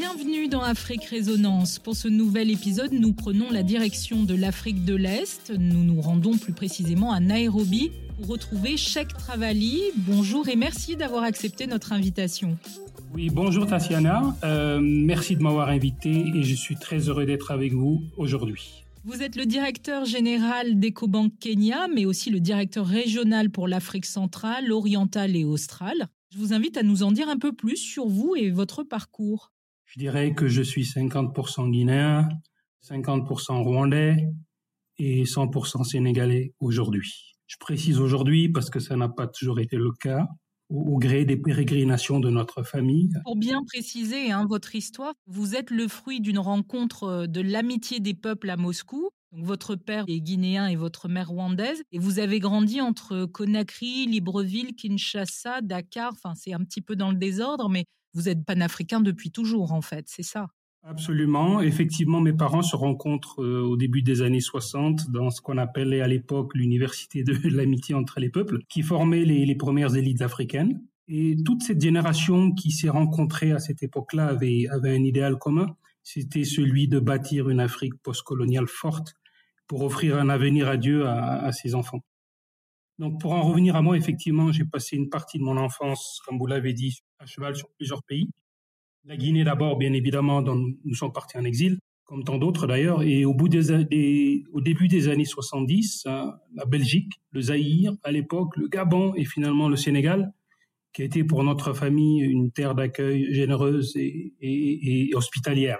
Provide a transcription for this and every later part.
Bienvenue dans Afrique Résonance. Pour ce nouvel épisode, nous prenons la direction de l'Afrique de l'Est. Nous nous rendons plus précisément à Nairobi pour retrouver Sheikh Travali. Bonjour et merci d'avoir accepté notre invitation. Oui, bonjour Tatiana. Euh, merci de m'avoir invité et je suis très heureux d'être avec vous aujourd'hui. Vous êtes le directeur général d'EcoBank Kenya, mais aussi le directeur régional pour l'Afrique centrale, orientale et australe. Je vous invite à nous en dire un peu plus sur vous et votre parcours. Je dirais que je suis 50% guinéen, 50% rwandais et 100% sénégalais aujourd'hui. Je précise aujourd'hui parce que ça n'a pas toujours été le cas au, gré des pérégrinations de notre famille. Pour bien préciser hein, votre histoire, vous êtes le fruit d'une rencontre euh, de l'amitié des peuples à Moscou. votre père est guinéen et votre mère rwandaise. Et vous avez grandi entre Conakry, Libreville, Kinshasa, Dakar. Enfin, c'est un petit peu dans le désordre, mais vous êtes panafricain depuis toujours, en fait, c'est ça Absolument. Effectivement, mes parents se rencontrent euh, au début des années 60 dans ce qu'on appelait à l'époque l'université de l'amitié entre les peuples, qui formait les, premières élites africaines. Et toute cette génération qui s'est rencontrée à cette époque-là avait, avait un idéal commun. C'était celui de bâtir une Afrique postcoloniale forte pour offrir un avenir à Dieu à, à ses enfants. Donc, pour en revenir à moi, effectivement, j'ai passé une partie de mon enfance, comme vous l'avez dit, à cheval sur plusieurs pays. La Guinée d'abord, bien évidemment, dont nous sommes partis en exil, comme tant d'autres d'ailleurs. Et au, bout des, au début des années 70, hein, la Belgique, le Zaïre à l'époque, le Gabon et finalement le Sénégal, qui a été pour notre famille une terre d'accueil généreuse et, hospitalière.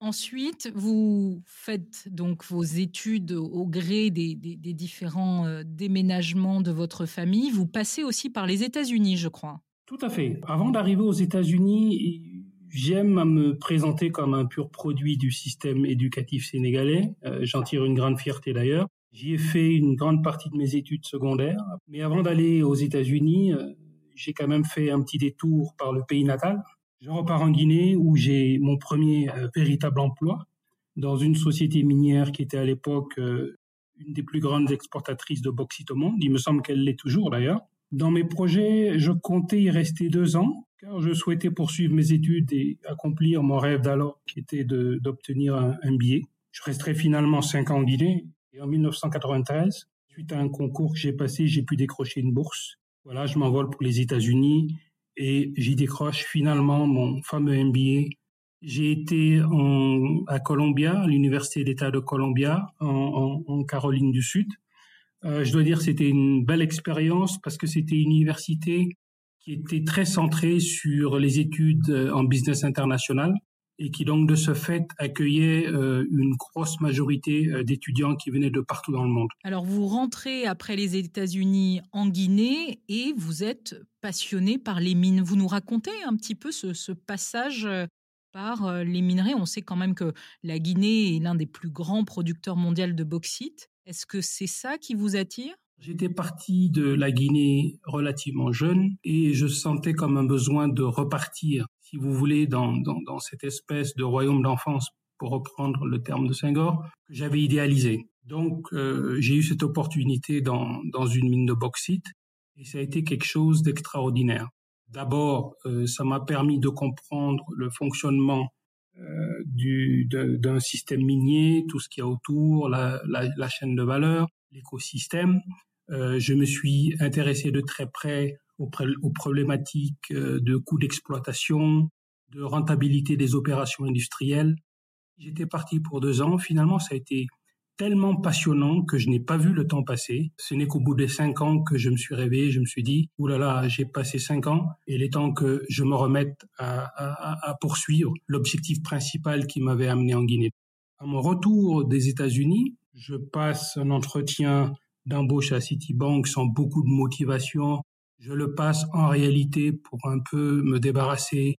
Ensuite, vous faites donc vos études au gré des, différents euh, déménagements de votre famille. Vous passez aussi par les États-Unis, je crois. Tout à fait. Avant d'arriver aux États-Unis, J'aime à me présenter comme un pur produit du système éducatif sénégalais. Euh, j'en tire une grande fierté d'ailleurs. J'y ai fait une grande partie de mes études secondaires. Mais avant d'aller aux États-Unis, euh, j'ai quand même fait un petit détour par le pays natal. Je repars en Guinée où j'ai mon premier euh, véritable emploi dans une société minière qui était à l'époque une des plus grandes exportatrices de bauxite au monde. Il me semble qu'elle l'est toujours d'ailleurs. Dans mes projets, je comptais y rester deux ans car je souhaitais poursuivre mes études et accomplir mon rêve d'alors, qui était d'obtenir un, un, billet. Je resterai finalement cinq ans en Guinée. Et en 1993, suite à un concours que j'ai passé, j'ai pu décrocher une bourse. Voilà, je m'envole pour les États-Unis et j'y décroche finalement mon fameux MBA. J'ai été en, à Columbia, à l'université d'État de Columbia, en, en, Caroline du Sud. Euh, je dois dire c'était une belle expérience parce que c'était une université qui était très centré sur les études euh, en business international et qui donc de ce fait accueillait euh, une grosse majorité euh, d'étudiants qui venaient de partout dans le monde. Alors vous rentrez après les États-Unis en Guinée et vous êtes passionné par les mines. Vous nous racontez un petit peu ce, ce passage par les minerais. On sait quand même que la Guinée est l'un des plus grands producteurs mondiaux de bauxite. Est-ce que c'est ça qui vous attire? J'étais parti de la Guinée relativement jeune et je sentais comme un besoin de repartir, si vous voulez, dans, cette espèce de royaume d'enfance, pour reprendre le terme de Senghor, que j'avais idéalisé. Donc euh, j'ai eu cette opportunité dans, une mine de bauxite et ça a été quelque chose d'extraordinaire. D'abord, euh, ça m'a permis de comprendre le fonctionnement euh, du, d'un système minier, tout ce qu'il y a autour, la, la, chaîne de valeur, l'écosystème. Je me suis intéressé de très près aux, problématiques euh, de coûts d'exploitation, de rentabilité des opérations industrielles. J'étais parti pour deux ans. Finalement, ça a été tellement passionnant que je n'ai pas vu le temps passer. Ce n'est qu'au bout des cinq ans que je me suis réveillé, je me suis dit, oulala, là là, j'ai passé cinq ans et il est temps que je me remette à poursuivre l'objectif principal qui m'avait amené en Guinée. À mon retour des États-Unis, je passe un entretien d'embauche à Citibank sans beaucoup de motivation. Je le passe en réalité pour un peu me débarrasser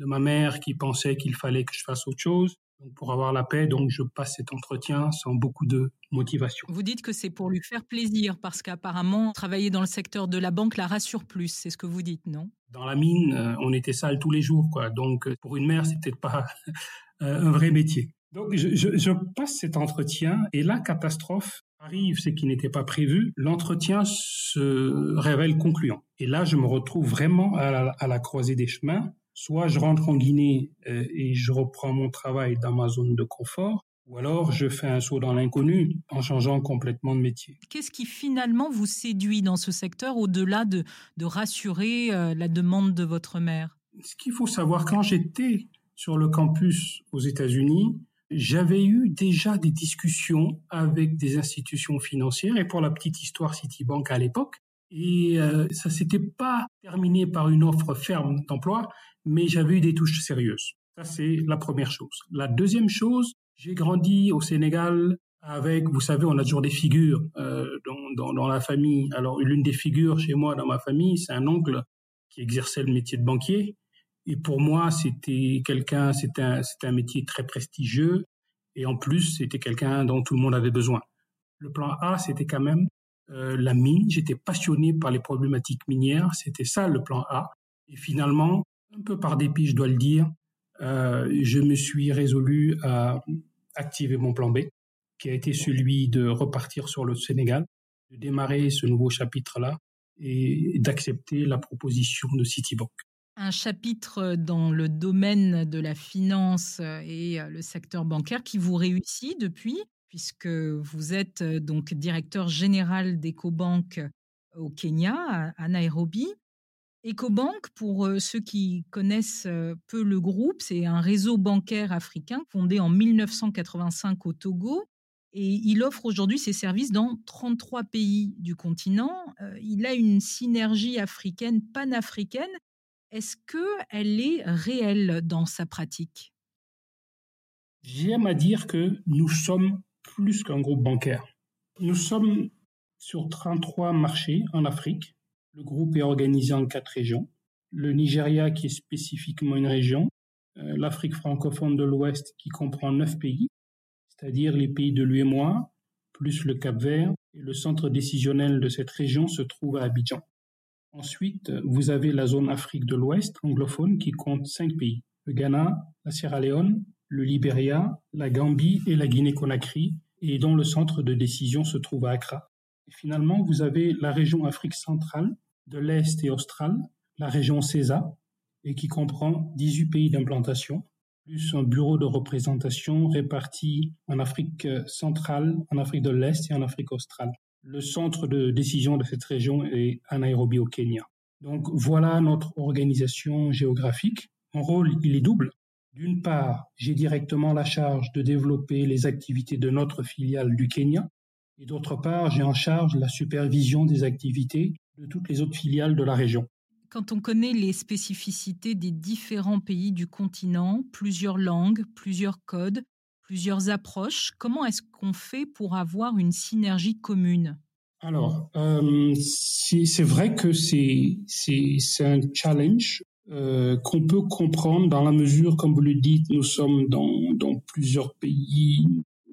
de ma mère qui pensait qu'il fallait que je fasse autre chose. Donc pour avoir la paix, donc je passe cet entretien sans beaucoup de motivation. Vous dites que c'est pour lui faire plaisir parce qu'apparemment travailler dans le secteur de la banque la rassure plus, c'est ce que vous dites, non? Dans la mine, euh, on était sale tous les jours, quoi. Donc pour une mère, c'était pas euh, un vrai métier. Donc je, je, je passe cet entretien et la catastrophe arrive, ce qui n'était pas prévu, l'entretien se révèle concluant. Et là, je me retrouve vraiment à la, à la croisée des chemins. soit je rentre en Guinée et je reprends mon travail dans ma zone de confort, ou alors je fais un saut dans l'inconnu en changeant complètement de métier. Qu'est-ce qui finalement vous séduit dans ce secteur au-delà de, de rassurer la demande de votre mère Ce qu'il faut savoir, quand j'étais sur le campus aux États-Unis, j'avais eu déjà des discussions avec des institutions financières et pour la petite histoire Citibank à l'époque. Et euh, ça s'était pas terminé par une offre ferme d'emploi, mais j'avais eu des touches sérieuses. Ça, c'est la première chose. La deuxième chose, j'ai grandi au Sénégal avec, vous savez, on a toujours des figures euh, dans, dans, dans, la famille. Alors, l'une des figures chez moi, dans ma famille, c'est un oncle qui exerçait le métier de banquier. Et pour moi, c'était quelqu'un, c'était un, un métier très prestigieux. Et en plus, c'était quelqu'un dont tout le monde avait besoin. Le plan A, c'était quand même euh, la mine. J'étais passionné par les problématiques minières. C'était ça le plan A. Et finalement, un peu par dépit, je dois le dire, euh, je me suis résolu à activer mon plan B, qui a été celui de repartir sur le Sénégal, de démarrer ce nouveau chapitre-là et d'accepter la proposition de Citibank un chapitre dans le domaine de la finance et le secteur bancaire qui vous réussit depuis, puisque vous êtes donc directeur général d'EcoBank au Kenya, à Nairobi. EcoBank, pour ceux qui connaissent peu le groupe, c'est un réseau bancaire africain fondé en 1985 au Togo et il offre aujourd'hui ses services dans 33 pays du continent. Il a une synergie africaine panafricaine est-ce qu'elle est réelle dans sa pratique? J'aime à dire que nous sommes plus qu'un groupe bancaire. Nous sommes sur 33 marchés en Afrique. Le groupe est organisé en quatre régions. Le Nigeria qui est spécifiquement une région, euh, l'Afrique francophone de l'Ouest qui comprend neuf pays, c'est-à-dire les pays de l'UEMOA, plus le Cap Vert, et le centre décisionnel de cette région se trouve à Abidjan. Ensuite, vous avez la zone Afrique de l'Ouest anglophone qui compte cinq pays. Le Ghana, la Sierra Leone, le Libéria, la Gambie et la Guinée-Conakry, et dont le centre de décision se trouve à Accra. Et finalement, vous avez la région Afrique centrale, de l'Est et austral, la région CESA, et qui comprend 18 pays d'implantation, plus un bureau de représentation réparti en Afrique centrale, en Afrique de l'Est et en Afrique australe. Le centre de décision de cette région est à Nairobi au Kenya. Donc voilà notre organisation géographique. Mon rôle, il est double. D'une part, j'ai directement la charge de développer les activités de notre filiale du Kenya. Et d'autre part, j'ai en charge la supervision des activités de toutes les autres filiales de la région. Quand on connaît les spécificités des différents pays du continent, plusieurs langues, plusieurs codes, plusieurs approches. Comment est-ce qu'on fait pour avoir une synergie commune? Alors, euh, c'est vrai que c'est un challenge euh, qu'on peut comprendre dans la mesure, comme vous le dites, nous sommes dans, plusieurs pays,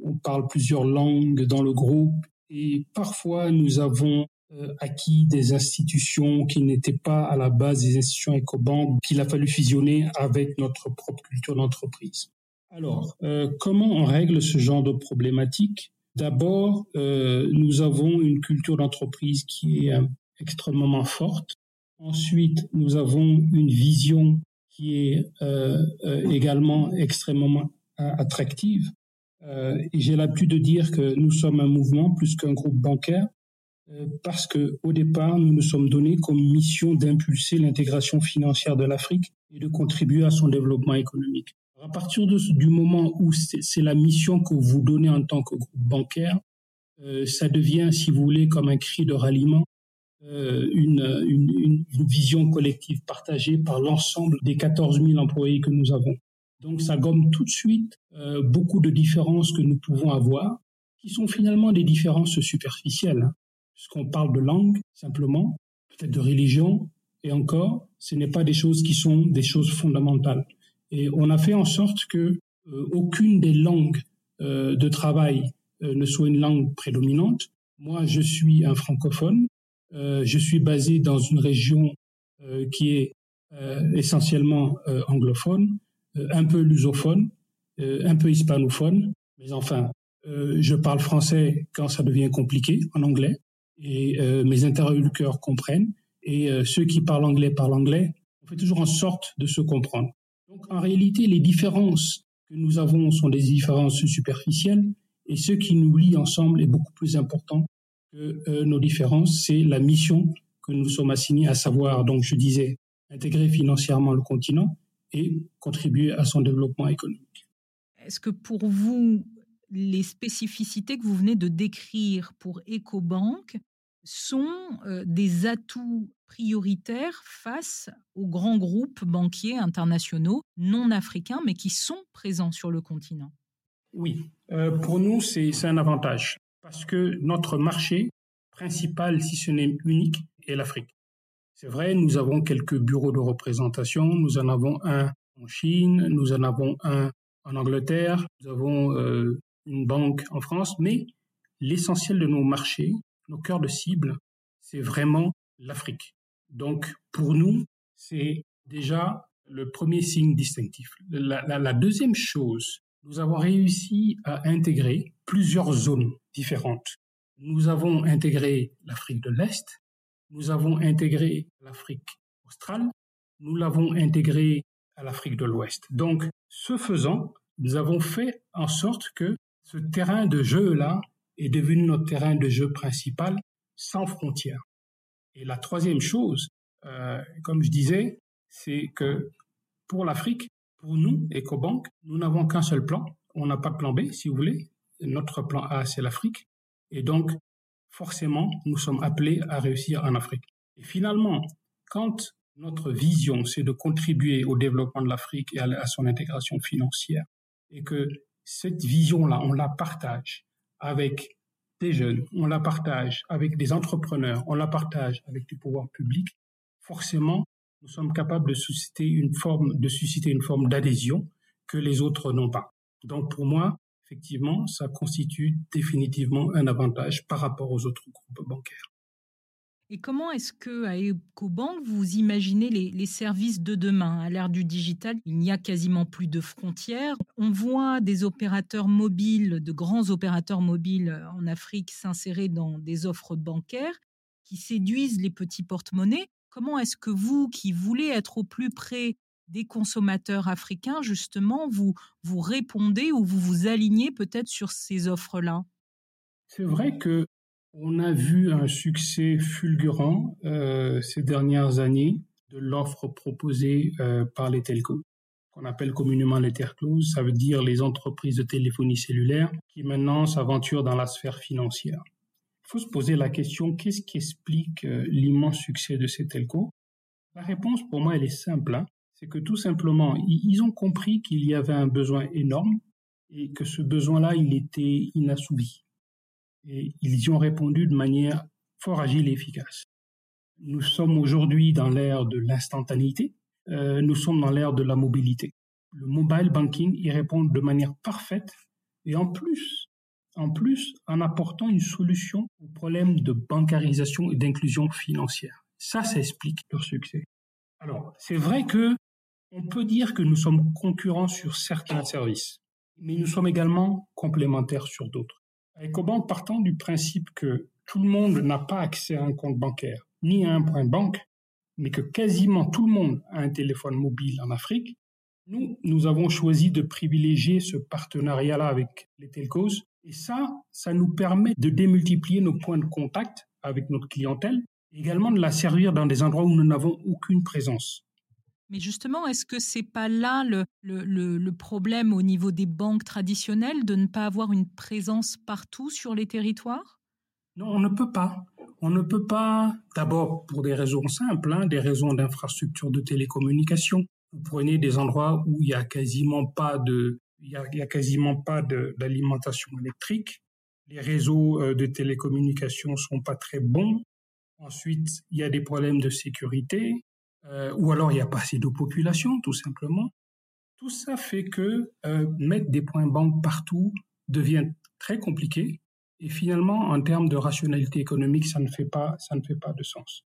on parle plusieurs langues dans le groupe et parfois nous avons euh, acquis des institutions qui n'étaient pas à la base des institutions EcoBank qu'il a fallu fusionner avec notre propre culture d'entreprise. Alors, euh, comment on règle ce genre de problématique? D'abord, euh, nous avons une culture d'entreprise qui est euh, extrêmement forte. Ensuite, nous avons une vision qui est également extrêmement attractive. et j'ai l'habitude de dire que nous sommes un mouvement plus qu'un groupe bancaire parce que au départ, nous nous sommes donnés comme mission d'impulser l'intégration financière de l'Afrique et de contribuer à son développement économique. À partir du moment où c'est la mission que vous donnez en tant que groupe bancaire, euh, ça devient, si vous voulez, comme un cri de ralliement, euh, une, une, une, vision collective partagée par l'ensemble des 14 000 employés que nous avons. Donc ça gomme tout de suite euh, beaucoup de différences que nous pouvons avoir, qui sont finalement des différences superficielles, hein, puisqu'on parle de langue simplement, peut-être de religion, et encore, ce n'est pas des choses qui sont des choses fondamentales. Et on a fait en sorte que euh, aucune des langues euh, de travail euh, ne soit une langue prédominante. Moi, je suis un francophone. je suis basé dans une région qui est essentiellement anglophone, un peu lusophone, un peu hispanophone. Mais enfin, je parle français quand ça devient compliqué en anglais et mes interlocuteurs comprennent. Et ceux qui parlent anglais parlent anglais, On fait toujours en sorte de se comprendre. Donc en réalité, les différences que nous avons sont des différences superficielles et ce qui nous lie ensemble est beaucoup plus important que euh, nos différences. C'est la mission que nous sommes assignés, à savoir, donc je disais, intégrer financièrement le continent et contribuer à son développement économique. Est-ce que pour vous, les spécificités que vous venez de décrire pour EcoBank sont des atouts prioritaires face aux grands groupes banquiers internationaux non africains, mais qui sont présents sur le continent? Oui, pour nous, c'est un avantage parce que notre marché principal, si ce n'est unique, est l'Afrique. C'est vrai, nous avons quelques bureaux de représentation, nous en avons un en Chine, nous en avons un en Angleterre, nous avons une banque en France, mais l'essentiel de nos marchés, nos cœurs de cible, c'est vraiment l'Afrique. Donc, pour nous, c'est déjà le premier signe distinctif. La, deuxième chose, nous avons réussi à intégrer plusieurs zones différentes. Nous avons intégré l'Afrique de l'Est, nous avons intégré l'Afrique australe, nous l'avons intégré à l'Afrique de l'Ouest. Donc, ce faisant, nous avons fait en sorte que ce terrain de jeu-là est devenu notre terrain de jeu principal sans frontières. Et la troisième chose, euh, comme je disais, c'est que pour l'Afrique, pour nous, EcoBank, nous n'avons qu'un seul plan. On n'a pas de plan B, si vous voulez. Notre plan A, c'est l'Afrique. Et donc, forcément, nous sommes appelés à réussir en Afrique. Et finalement, quand notre vision, c'est de contribuer au développement de l'Afrique et à son intégration financière, et que cette vision-là, on la partage avec des jeunes, on la partage avec des entrepreneurs, on la partage avec du pouvoir public, forcément, nous sommes capables de susciter une forme, de susciter une forme d'adhésion que les autres n'ont pas. Donc, pour moi, effectivement, ça constitue définitivement un avantage par rapport aux autres groupes bancaires. Et comment est-ce que à EcoBank vous imaginez les, services de demain? À l'ère du digital, il n'y a quasiment plus de frontières. On voit des opérateurs mobiles, de grands opérateurs mobiles en Afrique s'insérer dans des offres bancaires qui séduisent les petits porte-monnaies. Comment est-ce que vous, qui voulez être au plus près des consommateurs africains, justement, vous, vous répondez ou vous vous alignez peut-être sur ces offres-là? C'est vrai que on a vu un succès fulgurant euh, ces dernières années de l'offre proposée euh, par les telcos, qu'on appelle communément les telcos, ça veut dire les entreprises de téléphonie cellulaire qui maintenant s'aventurent dans la sphère financière. Il faut se poser la question, qu'est-ce qui explique euh, l'immense succès de ces telcos? La réponse pour moi, elle est simple. Hein. C'est que tout simplement, ils ont compris qu'il y avait un besoin énorme et que ce besoin-là, il était inassouvi et ils y ont répondu de manière fort agile et efficace. Nous sommes aujourd'hui dans l'ère de l'instantanéité, euh, nous sommes dans l'ère de la mobilité. Le mobile banking y répond de manière parfaite et en plus, en plus, en apportant une solution au problème de bancarisation et d'inclusion financière. Ça, ça explique leur succès. Alors, c'est vrai que on peut dire que nous sommes concurrents sur certains services, mais nous sommes également complémentaires sur d'autres. EcoBank partant du principe que tout le monde n'a pas accès à un compte bancaire ni à un point de banque, mais que quasiment tout le monde a un téléphone mobile en Afrique, nous, nous avons choisi de privilégier ce partenariat-là avec les telcos. Et ça, ça nous permet de démultiplier nos points de contact avec notre clientèle, également de la servir dans des endroits où nous n'avons aucune présence. Mais justement, est-ce que c'est pas là le, problème au niveau des banques traditionnelles de ne pas avoir une présence partout sur les territoires? Non, on ne peut pas. On ne peut pas, d'abord pour des raisons simples, hein, des raisons d'infrastructure de télécommunication. Vous prenez des endroits où il y a quasiment pas d'alimentation électrique. Les réseaux euh, de télécommunication sont pas très bons. Ensuite, il y a des problèmes de sécurité. Euh, ou alors il n'y a pas assez de population, tout simplement. Tout ça fait que euh, mettre des points banques partout devient très compliqué. Et finalement, en termes de rationalité économique, ça ne fait pas, ça ne fait pas de sens.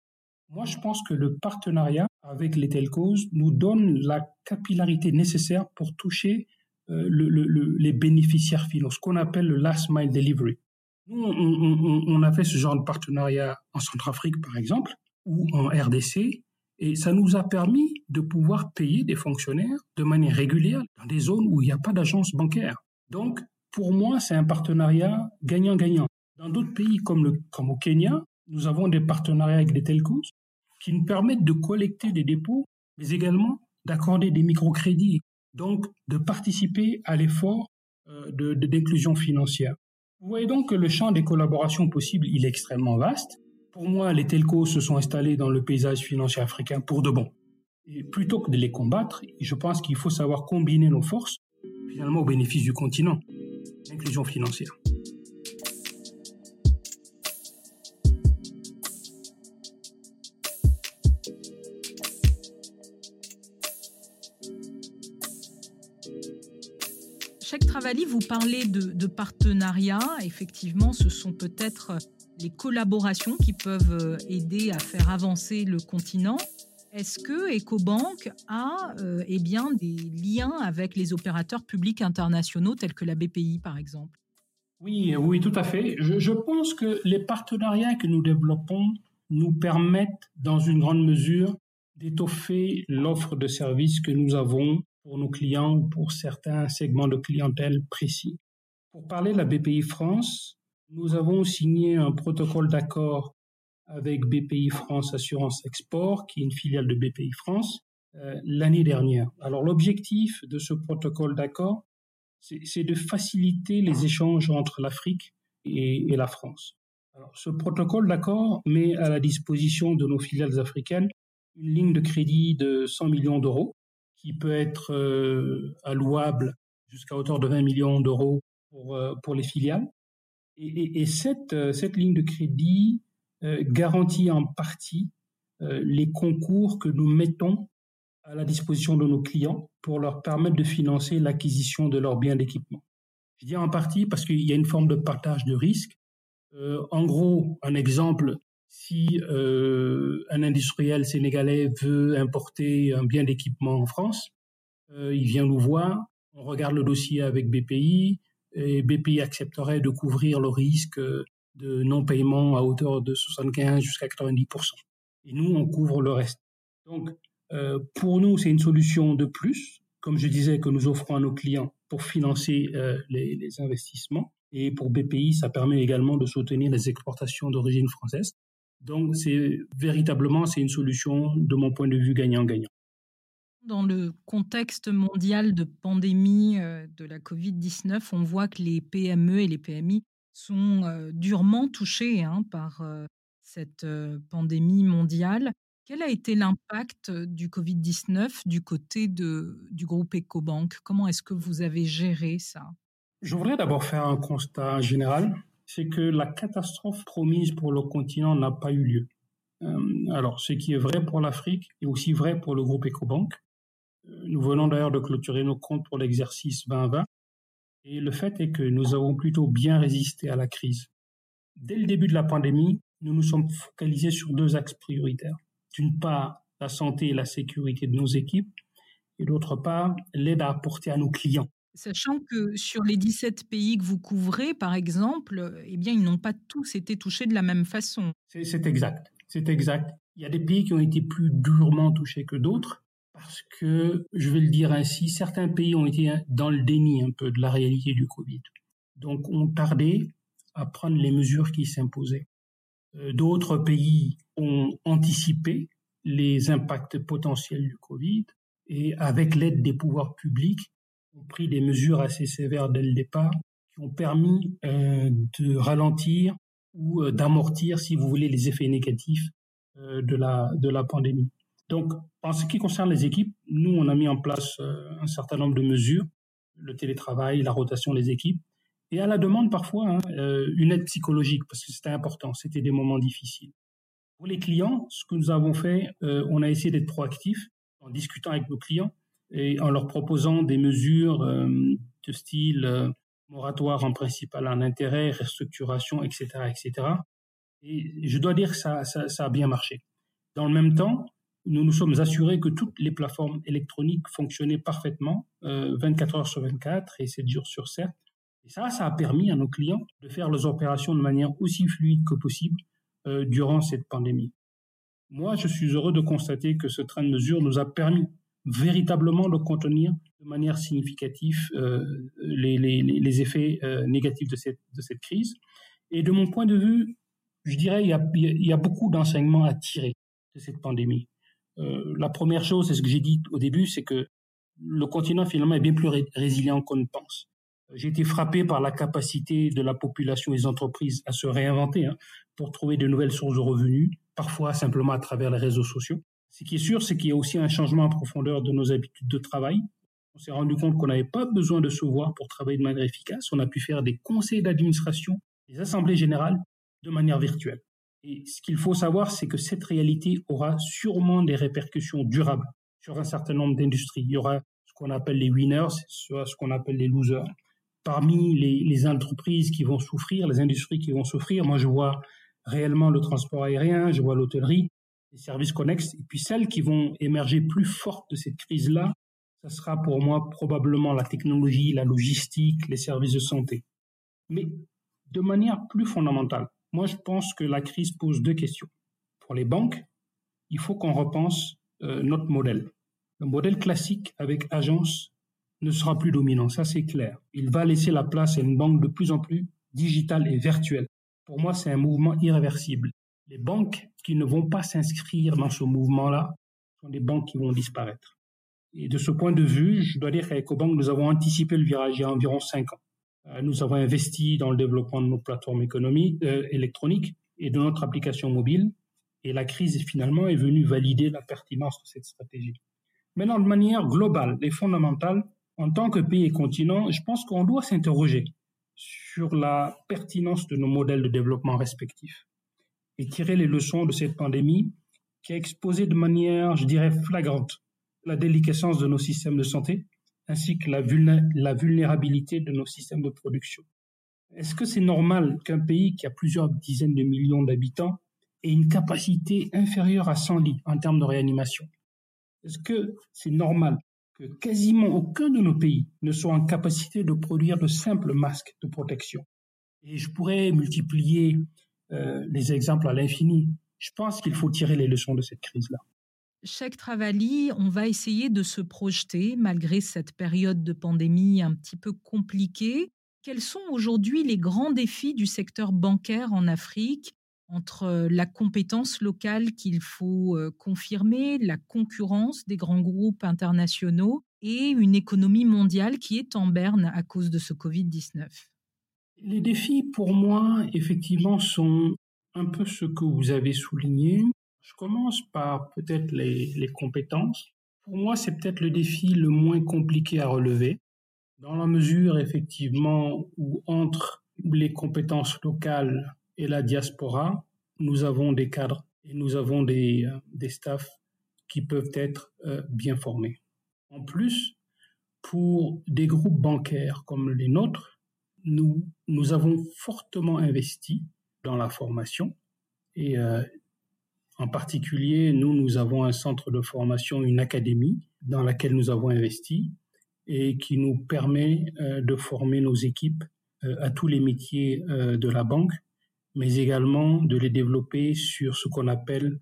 Moi, je pense que le partenariat avec les telcos nous donne la capillarité nécessaire pour toucher euh, le, le, les bénéficiaires finaux, ce qu'on appelle le last mile delivery. Nous, on, a fait ce genre de partenariat en Centrafrique, par exemple, ou en RDC, Et ça nous a permis de pouvoir payer des fonctionnaires de manière régulière dans des zones où il n'y a pas d'agence bancaire. Donc, pour moi, c'est un partenariat gagnant-gagnant. Dans d'autres pays comme, au Kenya, nous avons des partenariats avec des telcos qui nous permettent de collecter des dépôts, mais également d'accorder des microcrédits, donc de participer à l'effort euh, d'inclusion financière. Vous voyez donc que le champ des collaborations possibles, il est extrêmement vaste. Pour moi, les telcos se sont installés dans le paysage financier africain pour de bon. Et plutôt que de les combattre, je pense qu'il faut savoir combiner nos forces, finalement au bénéfice du continent, l'inclusion financière. Cheikh Travali, vous parlez de, de partenariats. Effectivement, ce sont peut-être les collaborations qui peuvent euh, aider à faire avancer le continent. Est-ce que EcoBank a euh, eh bien, des liens avec les opérateurs publics internationaux tels que la BPI par exemple? Oui, oui, tout à fait. Je, je, pense que les partenariats que nous développons nous permettent dans une grande mesure d'étoffer l'offre de services que nous avons pour nos clients ou pour certains segments de clientèle précis. Pour parler de la BPI France, nous avons signé un protocole d'accord avec BPI France Assurance Export, qui est une filiale de BPI France, euh, l'année dernière. Alors l'objectif de ce protocole d'accord, c'est de faciliter les échanges entre l'Afrique et, la France. Alors, ce protocole d'accord met à la disposition de nos filiales africaines une ligne de crédit de 100 millions d'euros qui peut être euh, allouable jusqu'à hauteur de 20 millions d'euros pour, euh, pour les filiales. Et, et, cette, euh, cette ligne de crédit euh, garantit en partie euh, les concours que nous mettons à la disposition de nos clients pour leur permettre de financer l'acquisition de leurs biens d'équipement. Je dis en partie parce qu'il y a une forme de partage de risque. Euh, en gros, un exemple, si euh, un industriel sénégalais veut importer un bien d'équipement en France, euh, il vient nous voir, on regarde le dossier avec BPI, et BPI accepterait de couvrir le risque de non-paiement à hauteur de 75 jusqu'à 90%. Et nous, on couvre le reste. Donc, euh, pour nous, c'est une solution de plus, comme je disais, que nous offrons à nos clients pour financer euh, les, les, investissements. Et pour BPI, ça permet également de soutenir les exportations d'origine française. Donc, c'est véritablement, c'est une solution, de mon point de vue, gagnant-gagnant. Dans le contexte mondial de pandémie euh, de la Covid-19, on voit que les PME et les PMI sont euh, durement touchés hein, par euh, cette pandémie mondiale. Quel a été l'impact du Covid-19 du côté de, du groupe EcoBank? Comment est-ce que vous avez géré ça? Je voudrais d'abord faire un constat général, c'est que la catastrophe promise pour le continent n'a pas eu lieu. Alors, ce qui est vrai pour l'Afrique est aussi vrai pour le groupe EcoBank. Nous venons d'ailleurs de clôturer nos comptes pour l'exercice 2020 et le fait est que nous avons plutôt bien résisté à la crise. Dès le début de la pandémie, nous nous sommes focalisés sur deux axes prioritaires. D'une part, la santé et la sécurité de nos équipes, et d'autre part, l'aide à apporter à nos clients. Sachant que sur les 17 pays que vous couvrez, par exemple, eh bien, ils n'ont pas tous été touchés de la même façon. C'est exact. C'est exact. Il y a des pays qui ont été plus durement touchés que d'autres parce que, je vais le dire ainsi, certains pays ont été dans le déni un peu de la réalité du Covid. Donc, ont tardé à prendre les mesures qui s'imposaient. Euh, d'autres pays ont anticipé les impacts potentiels du Covid et, avec l'aide des pouvoirs publics, ont pris des mesures assez sévères dès le départ qui ont permis euh, de ralentir ou euh, d'amortir, si vous voulez, les effets négatifs de, la, de la pandémie. Donc, en ce qui concerne les équipes, nous, on a mis en place euh, un certain nombre de mesures, le télétravail, la rotation des équipes, et à la demande parfois hein, euh, une aide psychologique, parce que c'était important, c'était des moments difficiles. Pour les clients, ce que nous avons fait, euh, on a essayé d'être proactif en discutant avec nos clients et en leur proposant des mesures de style moratoire en principal en intérêt, restructuration, etc., etc. Et je dois dire que ça a bien marché. Dans le même temps, nous nous sommes assurés que toutes les plateformes électroniques fonctionnaient parfaitement, euh, 24 heures sur 24 et 7 jours sur 7. Et ça, ça a permis à nos clients de faire leurs opérations de manière aussi fluide que possible euh, durant cette pandémie. Moi, je suis heureux de constater que ce train de mesure nous a permis véritablement de contenir de manière significative euh, les, effets euh, négatifs de cette, crise. Et de mon point de vue, je dirais il y a beaucoup d'enseignements à tirer de cette pandémie. Euh, la première chose, c'est ce que j'ai dit au début, c'est que le continent finalement est bien plus résilient qu'on ne pense. J'ai été frappé par la capacité de la population et des entreprises à se réinventer hein, pour trouver de nouvelles sources de revenus, parfois simplement à travers les réseaux sociaux. Ce qui est sûr, c'est qu'il y a aussi un changement en profondeur de nos habitudes de travail. On s'est rendu compte qu'on n'avait pas besoin de se voir pour travailler de manière efficace. On a pu faire des conseils d'administration, des assemblées générales de manière virtuelle. Et ce qu'il faut savoir, c'est que cette réalité aura sûrement des répercussions durables sur un certain nombre d'industries. Il y aura ce qu'on appelle les winners, ce qu'on appelle les losers. Parmi les, les, entreprises qui vont souffrir, les industries qui vont souffrir, moi je vois réellement le transport aérien, je vois l'hôtellerie, les services connexes, et puis celles qui vont émerger plus fortes de cette crise-là, ça sera pour moi probablement la technologie, la logistique, les services de santé. Mais de manière plus fondamentale, moi je pense que la crise pose deux questions. Pour les banques, il faut qu'on repense euh, notre modèle. Le modèle classique avec agence ne sera plus dominant, ça c'est clair. Il va laisser la place à une banque de plus en plus digitale et virtuelle. Pour moi, c'est un mouvement irréversible. Les banques qui ne vont pas s'inscrire dans ce mouvement-là sont des banques qui vont disparaître. Et de ce point de vue, je dois dire qu'à EcoBank, nous avons anticipé le virage il y a environ cinq ans. Euh, nous avons investi dans le développement de nos plateformes économiques, euh, électroniques et de notre application mobile. Et la crise, finalement, est venue valider la pertinence de cette stratégie. Maintenant, de manière globale et fondamentale, en tant que pays et continent, je pense qu'on doit s'interroger sur la pertinence de nos modèles de développement respectifs et tirer les leçons de cette pandémie qui a exposé de manière, je dirais, flagrante la déliquescence de nos systèmes de santé ainsi que la, vulnérabilité de nos systèmes de production. Est-ce que c'est normal qu'un pays qui a plusieurs dizaines de millions d'habitants ait une capacité inférieure à 100 lits en termes de réanimation? Est-ce que c'est normal que quasiment aucun de nos pays ne soit en capacité de produire de simples masques de protection? Et je pourrais multiplier euh, les exemples à l'infini. Je pense qu'il faut tirer les leçons de cette crise-là. Cheikh Travali, on va essayer de se projeter malgré cette période de pandémie un petit peu compliquée. Quels sont aujourd'hui les grands défis du secteur bancaire en Afrique entre euh, la compétence locale qu'il faut euh, confirmer, la concurrence des grands groupes internationaux et une économie mondiale qui est en berne à cause de ce Covid-19 Les défis, pour moi, effectivement, sont un peu ce que vous avez souligné. Je commence par peut-être les, compétences. Pour moi, c'est peut-être le défi le moins compliqué à relever, dans la mesure, effectivement, où entre les compétences locales et la diaspora, nous avons des cadres et nous avons des, euh, des staffs qui peuvent être euh, bien formés. En plus, pour des groupes bancaires comme les nôtres, nous, nous avons fortement investi dans la formation et euh, en particulier, nous, nous avons un centre de formation, une académie dans laquelle nous avons investi et qui nous permet de former nos équipes à tous les métiers de la banque mais également de les développer sur ce qu'on appelle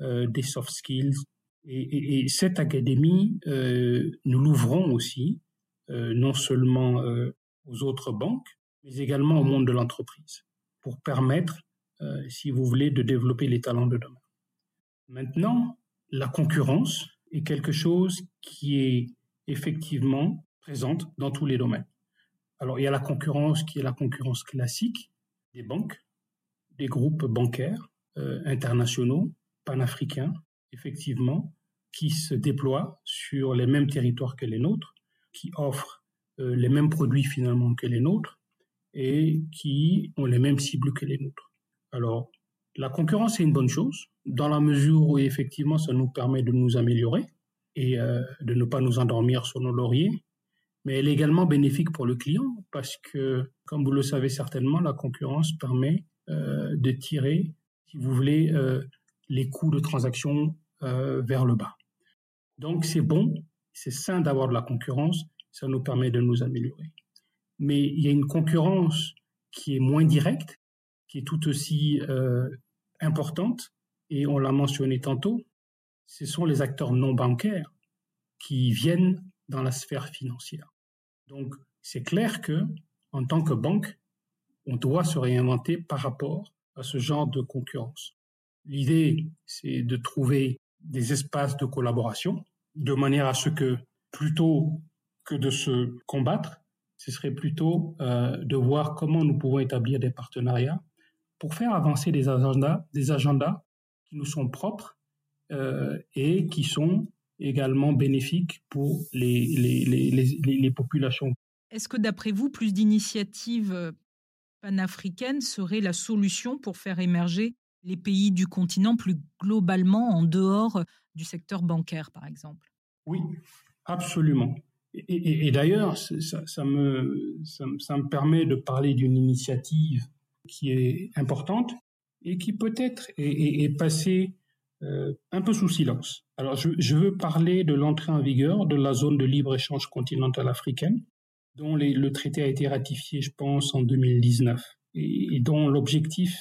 euh, des soft skills. Et, et, cette académie, euh, nous l'ouvrons aussi, euh, non seulement euh, aux autres banques, mais également au monde de l'entreprise, pour permettre, euh, si vous voulez, de développer les talents de demain. Maintenant, la concurrence est quelque chose qui est effectivement présente dans tous les domaines. Alors, il y a la concurrence qui est la concurrence classique des banques, des groupes bancaires euh, internationaux, panafricains, effectivement, qui se déploient sur les mêmes territoires que les nôtres, qui offrent euh, les mêmes produits finalement que les nôtres et qui ont les mêmes cibles que les nôtres. Alors, la concurrence est une bonne chose, dans la mesure où effectivement ça nous permet de nous améliorer et euh, de ne pas nous endormir sur nos lauriers, mais elle est également bénéfique pour le client parce que, comme vous le savez certainement, la concurrence permet euh, de tirer, si vous voulez, euh, les coûts de transaction vers le bas. Donc c'est bon, c'est sain d'avoir de la concurrence, ça nous permet de nous améliorer. Mais il y a une concurrence qui est moins directe, qui est tout aussi importante, Et on l'a mentionné tantôt, ce sont les acteurs non bancaires qui viennent dans la sphère financière. Donc, c'est clair que, en tant que banque, on doit se réinventer par rapport à ce genre de concurrence. L'idée, c'est de trouver des espaces de collaboration de manière à ce que, plutôt que de se combattre, ce serait plutôt euh, de voir comment nous pouvons établir des partenariats pour faire avancer des agendas, des agendas qui nous sont propres euh, et qui sont également bénéfiques pour les, les, les, les populations. Est-ce que d'après vous, plus d'initiatives euh, panafricaines seraient la solution pour faire émerger les pays du continent plus globalement en dehors du secteur bancaire, par exemple? Oui, absolument. Et, d'ailleurs, ça, me, ça, me permet de parler d'une initiative qui est importante et qui peut-être est, passée euh, un peu sous silence. Alors, je, veux parler de l'entrée en vigueur de la zone de libre-échange continentale africaine, dont le traité a été ratifié, je pense, en 2019, et, et dont l'objectif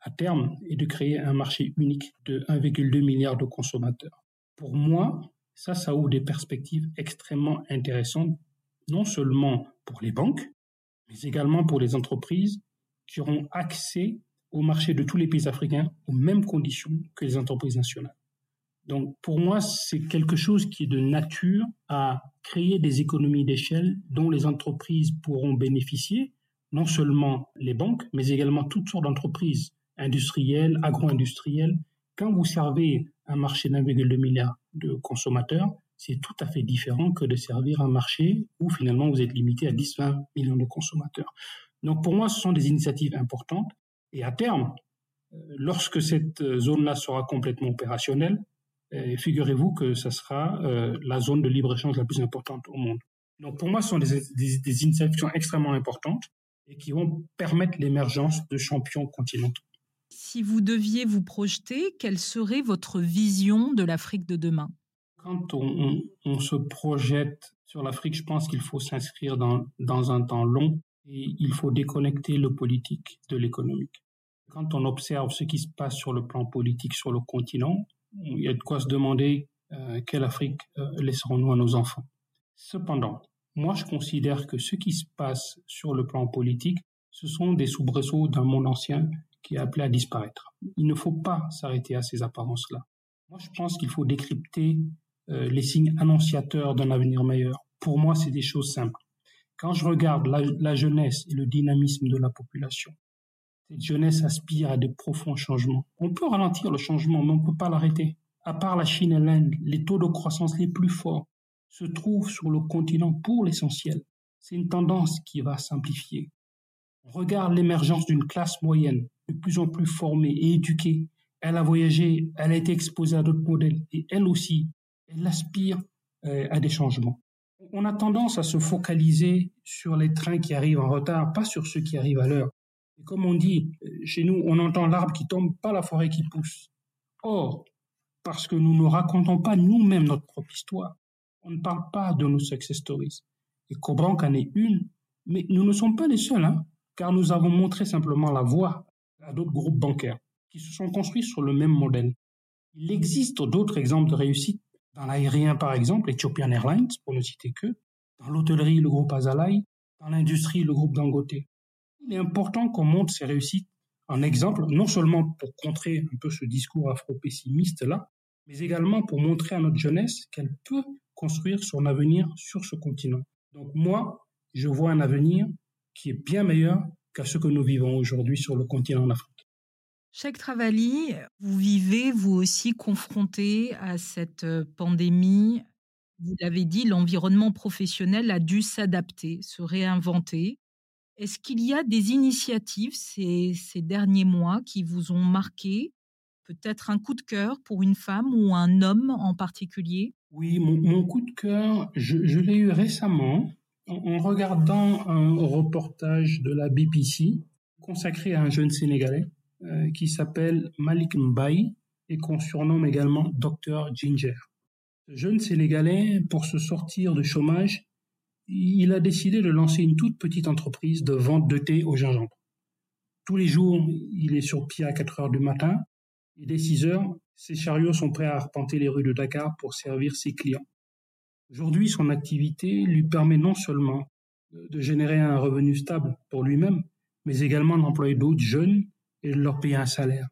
à terme est de créer un marché unique de 1,2 milliard de consommateurs. Pour moi, ça, ça ouvre des perspectives extrêmement intéressantes, non seulement pour les banques, mais également pour les entreprises auront accès au marché de tous les pays africains aux mêmes conditions que les entreprises nationales. Donc pour moi, c'est quelque chose qui est de nature à créer des économies d'échelle dont les entreprises pourront bénéficier, non seulement les banques, mais également toutes sortes d'entreprises industrielles, agro-industrielles. Quand vous servez un marché d'1,2 milliard de consommateurs, c'est tout à fait différent que de servir un marché où finalement vous êtes limité à 10-20 millions de consommateurs. Donc pour moi, ce sont des initiatives importantes. Et à terme, euh, lorsque cette zone-là sera complètement opérationnelle, euh, figurez-vous que ce sera euh, la zone de libre-échange la plus importante au monde. Donc pour moi, ce sont des, des initiatives extrêmement importantes et qui vont permettre l'émergence de champions continentaux. Si vous deviez vous projeter, quelle serait votre vision de l'Afrique de demain? Quand on, se projette sur l'Afrique, je pense qu'il faut s'inscrire dans, dans un temps long il faut déconnecter le politique de l'économique. Quand on observe ce qui se passe sur le plan politique sur le continent, il y a de quoi se demander euh, quelle Afrique euh, laisserons-nous à nos enfants. Cependant, moi je considère que ce qui se passe sur le plan politique, ce sont des soubresauts d'un monde ancien qui est appelé à disparaître. Il ne faut pas s'arrêter à ces apparences-là. Moi, je pense qu'il faut décrypter euh, les signes annonciateurs d'un avenir meilleur. Pour moi, c'est des choses simples. Quand je regarde la, jeunesse et le dynamisme de la population, cette jeunesse aspire à de profonds changements. On peut ralentir le changement, mais on ne peut pas l'arrêter. À part la Chine et l'Inde, les taux de croissance les plus forts se trouvent sur le continent pour l'essentiel. C'est une tendance qui va simplifier. On regarde l'émergence d'une classe moyenne de plus en plus formée et éduquée. Elle a voyagé, elle a été exposée à d'autres modèles et elle aussi, elle aspire euh, à des changements. On a tendance à se focaliser sur les trains qui arrivent en retard, pas sur ceux qui arrivent à l'heure. Et comme on dit, euh, chez nous, on entend l'arbre qui tombe, pas la forêt qui pousse. Or, parce que nous ne racontons pas nous-mêmes notre propre histoire, on ne parle pas de nos success stories. Et Cobranc en est une, mais nous ne sommes pas les seuls, hein, car nous avons montré simplement la voie à d'autres groupes bancaires qui se sont construits sur le même modèle. Il existe d'autres exemples de réussite. Dans l'aérien, par exemple, Ethiopian Airlines, pour ne citer que. Dans l'hôtellerie, le groupe Azalai. Dans l'industrie, le groupe Dangote. Il est important qu'on montre ces réussites en exemple, non seulement pour contrer un peu ce discours afro-pessimiste-là, mais également pour montrer à notre jeunesse qu'elle peut construire son avenir sur ce continent. Donc moi, je vois un avenir qui est bien meilleur qu'à ce que nous vivons aujourd'hui sur le continent d'Afrique. Cheikh Travali, vous vivez vous aussi confronté à cette pandémie. Vous l'avez dit, l'environnement professionnel a dû s'adapter, se réinventer. Est-ce qu'il y a des initiatives ces, derniers mois qui vous ont marqué? Peut-être un coup de cœur pour une femme ou un homme en particulier? Oui, mon, coup de cœur, je l'ai eu récemment en regardant un reportage de la BBC consacré à un jeune Sénégalais euh, qui s'appelle Malik Mbaye et qu'on surnomme également Dr Ginger. Ce jeune Sénégalais, pour se sortir du chômage, il a décidé de lancer une toute petite entreprise de vente de thé au gingembre. Tous les jours, il est sur pied à 4 heures du matin Et dès 6 heures, ses chariots sont prêts à arpenter les rues de Dakar pour servir ses clients. Aujourd'hui, son activité lui permet non seulement de générer un revenu stable pour lui-même, mais également d'employer d'autres jeunes et leur payer un salaire.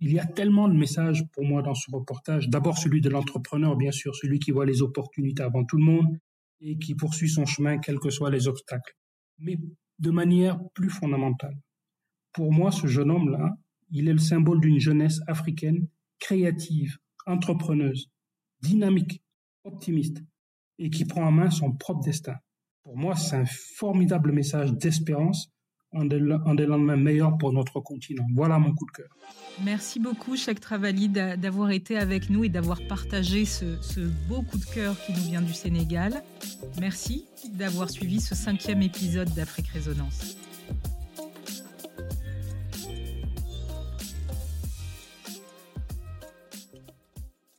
Il y a tellement de messages pour moi dans ce reportage. D'abord celui de l'entrepreneur, bien sûr, celui qui voit les opportunités avant tout le monde et qui poursuit son chemin quels que soient les obstacles. Mais de manière plus fondamentale. Pour moi, ce jeune homme-là, il est le symbole d'une jeunesse africaine créative, entrepreneuse, dynamique, optimiste et qui prend en main son propre destin. Pour moi, c'est un formidable message d'espérance en des, lendemains meilleurs pour notre continent. Voilà mon coup de cœur. Merci beaucoup, Cheikh Travali, d'avoir été avec nous et d'avoir partagé ce, ce, beau coup de cœur qui nous vient du Sénégal. Merci d'avoir suivi ce cinquième épisode d'Afrique Résonance.